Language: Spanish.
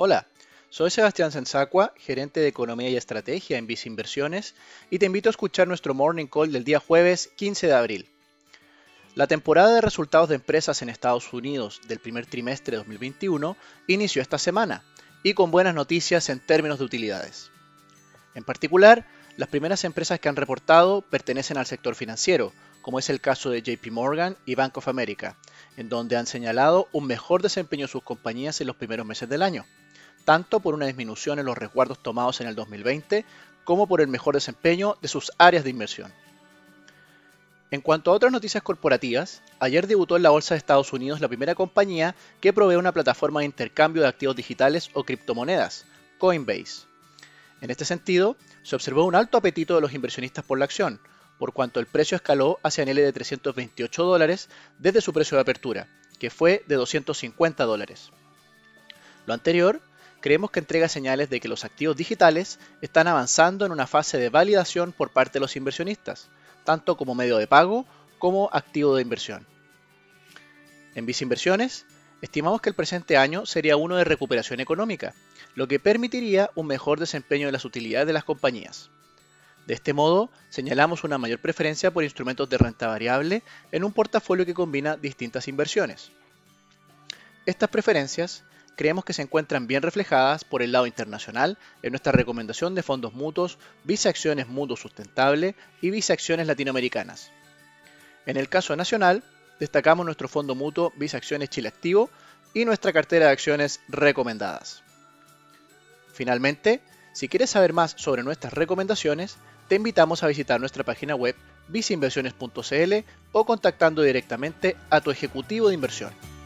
Hola, soy Sebastián Sensacua, gerente de Economía y Estrategia en Visa Inversiones, y te invito a escuchar nuestro Morning Call del día jueves 15 de abril. La temporada de resultados de empresas en Estados Unidos del primer trimestre de 2021 inició esta semana, y con buenas noticias en términos de utilidades. En particular, las primeras empresas que han reportado pertenecen al sector financiero, como es el caso de JP Morgan y Bank of America, en donde han señalado un mejor desempeño de sus compañías en los primeros meses del año, tanto por una disminución en los resguardos tomados en el 2020 como por el mejor desempeño de sus áreas de inversión. En cuanto a otras noticias corporativas, ayer debutó en la Bolsa de Estados Unidos la primera compañía que provee una plataforma de intercambio de activos digitales o criptomonedas, Coinbase. En este sentido, se observó un alto apetito de los inversionistas por la acción, por cuanto el precio escaló hacia niveles de 328 dólares desde su precio de apertura, que fue de 250 dólares. Lo anterior, creemos que entrega señales de que los activos digitales están avanzando en una fase de validación por parte de los inversionistas, tanto como medio de pago como activo de inversión. En Visa Inversiones, estimamos que el presente año sería uno de recuperación económica, lo que permitiría un mejor desempeño de las utilidades de las compañías. De este modo, señalamos una mayor preferencia por instrumentos de renta variable en un portafolio que combina distintas inversiones. Estas preferencias creemos que se encuentran bien reflejadas por el lado internacional en nuestra recomendación de fondos mutuos, Visa Acciones Mutuo Sustentable y Visa Acciones Latinoamericanas. En el caso nacional, destacamos nuestro fondo mutuo Visa Acciones Chile Activo y nuestra cartera de acciones recomendadas. Finalmente, si quieres saber más sobre nuestras recomendaciones, te invitamos a visitar nuestra página web visainversiones.cl o contactando directamente a tu ejecutivo de inversión.